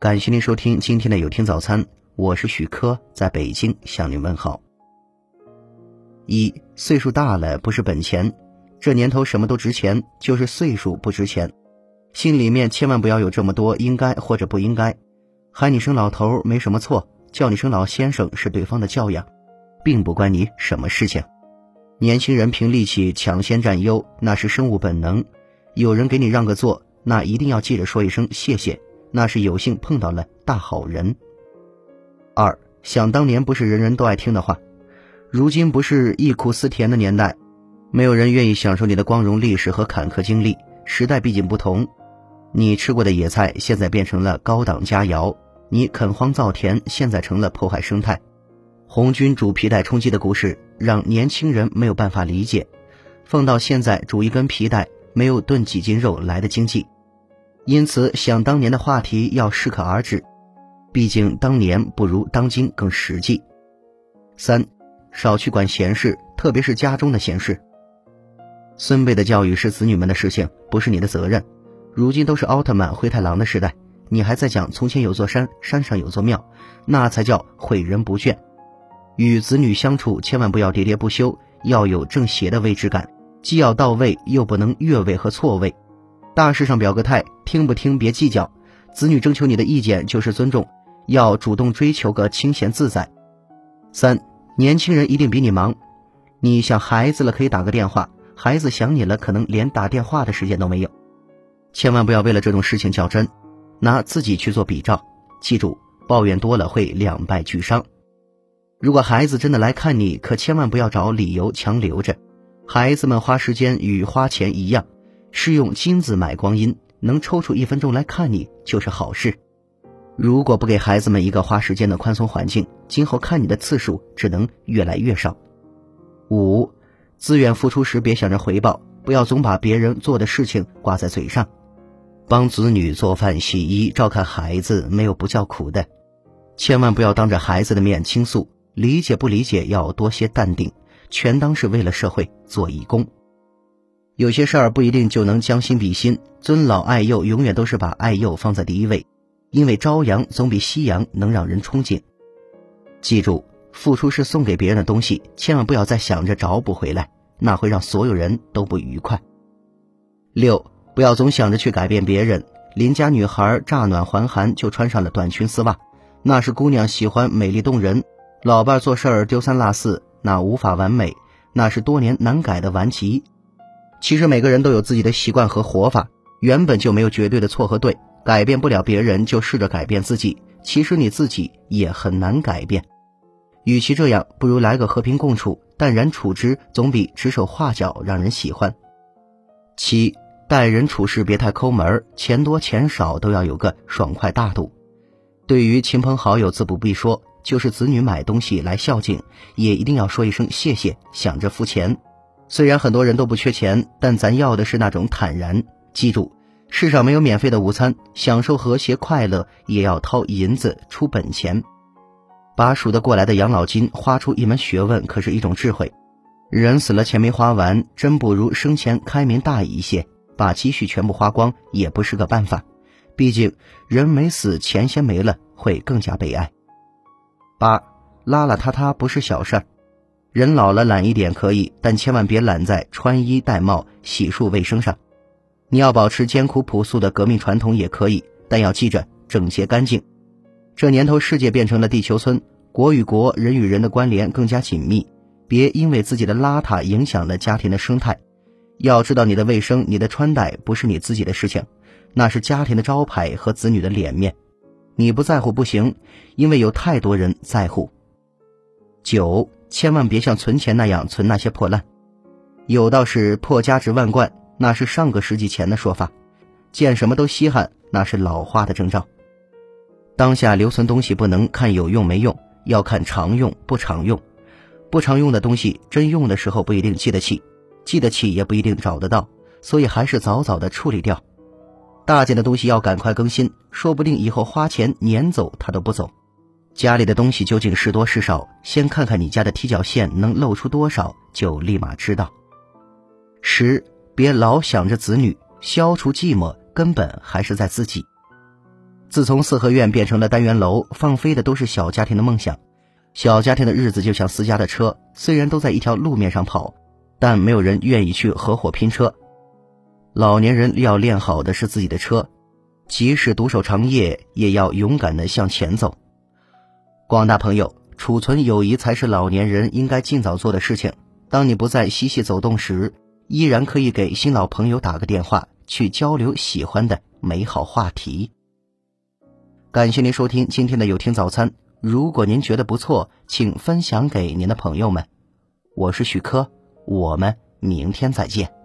感谢您收听今天的有听早餐，我是许科，在北京向您问好。一岁数大了不是本钱，这年头什么都值钱，就是岁数不值钱。心里面千万不要有这么多应该或者不应该。喊你声老头没什么错，叫你声老先生是对方的教养，并不关你什么事情。年轻人凭力气抢先占优，那是生物本能。有人给你让个座，那一定要记着说一声谢谢。那是有幸碰到了大好人。二想当年不是人人都爱听的话，如今不是忆苦思甜的年代，没有人愿意享受你的光荣历史和坎坷经历。时代毕竟不同，你吃过的野菜现在变成了高档佳肴，你垦荒造田现在成了破坏生态。红军煮皮带充饥的故事让年轻人没有办法理解，放到现在煮一根皮带没有炖几斤肉来的经济。因此，想当年的话题要适可而止，毕竟当年不如当今更实际。三，少去管闲事，特别是家中的闲事。孙辈的教育是子女们的事情，不是你的责任。如今都是奥特曼、灰太狼的时代，你还在讲从前有座山，山上有座庙，那才叫诲人不倦。与子女相处，千万不要喋喋不休，要有正邪的位置感，既要到位，又不能越位和错位。大事上表个态，听不听别计较。子女征求你的意见就是尊重，要主动追求个清闲自在。三，年轻人一定比你忙，你想孩子了可以打个电话，孩子想你了可能连打电话的时间都没有。千万不要为了这种事情较真，拿自己去做比照。记住，抱怨多了会两败俱伤。如果孩子真的来看你，可千万不要找理由强留着。孩子们花时间与花钱一样。是用金子买光阴，能抽出一分钟来看你就是好事。如果不给孩子们一个花时间的宽松环境，今后看你的次数只能越来越少。五，自愿付出时别想着回报，不要总把别人做的事情挂在嘴上。帮子女做饭、洗衣、照看孩子，没有不叫苦的。千万不要当着孩子的面倾诉，理解不理解要多些淡定，全当是为了社会做义工。有些事儿不一定就能将心比心，尊老爱幼永远都是把爱幼放在第一位，因为朝阳总比夕阳能让人憧憬。记住，付出是送给别人的东西，千万不要再想着找补回来，那会让所有人都不愉快。六，不要总想着去改变别人。邻家女孩乍暖还寒就穿上了短裙丝袜，那是姑娘喜欢美丽动人；老伴做事儿丢三落四，那无法完美，那是多年难改的顽疾。其实每个人都有自己的习惯和活法，原本就没有绝对的错和对。改变不了别人，就试着改变自己。其实你自己也很难改变。与其这样，不如来个和平共处，淡然处之，总比指手画脚让人喜欢。七，待人处事别太抠门，钱多钱少都要有个爽快大度。对于亲朋好友，自不必说，就是子女买东西来孝敬，也一定要说一声谢谢，想着付钱。虽然很多人都不缺钱，但咱要的是那种坦然。记住，世上没有免费的午餐，享受和谐快乐也要掏银子出本钱。把数得过来的养老金花出一门学问，可是一种智慧。人死了钱没花完，真不如生前开明大义一些。把积蓄全部花光也不是个办法，毕竟人没死，钱先没了，会更加悲哀。八，邋邋遢遢不是小事儿。人老了懒一点可以，但千万别懒在穿衣戴帽、洗漱卫生上。你要保持艰苦朴素的革命传统也可以，但要记着整洁干净。这年头世界变成了地球村，国与国、人与人的关联更加紧密。别因为自己的邋遢影响了家庭的生态。要知道，你的卫生、你的穿戴不是你自己的事情，那是家庭的招牌和子女的脸面。你不在乎不行，因为有太多人在乎。九。千万别像存钱那样存那些破烂，有道是破家值万贯，那是上个世纪前的说法。见什么都稀罕，那是老化的征兆。当下留存东西不能看有用没用，要看常用不常用。不常用的东西，真用的时候不一定记得起，记得起也不一定找得到，所以还是早早的处理掉。大件的东西要赶快更新，说不定以后花钱撵走它都不走。家里的东西究竟是多是少？先看看你家的踢脚线能露出多少，就立马知道。十，别老想着子女，消除寂寞根本还是在自己。自从四合院变成了单元楼，放飞的都是小家庭的梦想。小家庭的日子就像私家的车，虽然都在一条路面上跑，但没有人愿意去合伙拼车。老年人要练好的是自己的车，即使独守长夜，也要勇敢的向前走。广大朋友，储存友谊才是老年人应该尽早做的事情。当你不再嬉戏走动时，依然可以给新老朋友打个电话，去交流喜欢的美好话题。感谢您收听今天的有听早餐。如果您觉得不错，请分享给您的朋友们。我是许科，我们明天再见。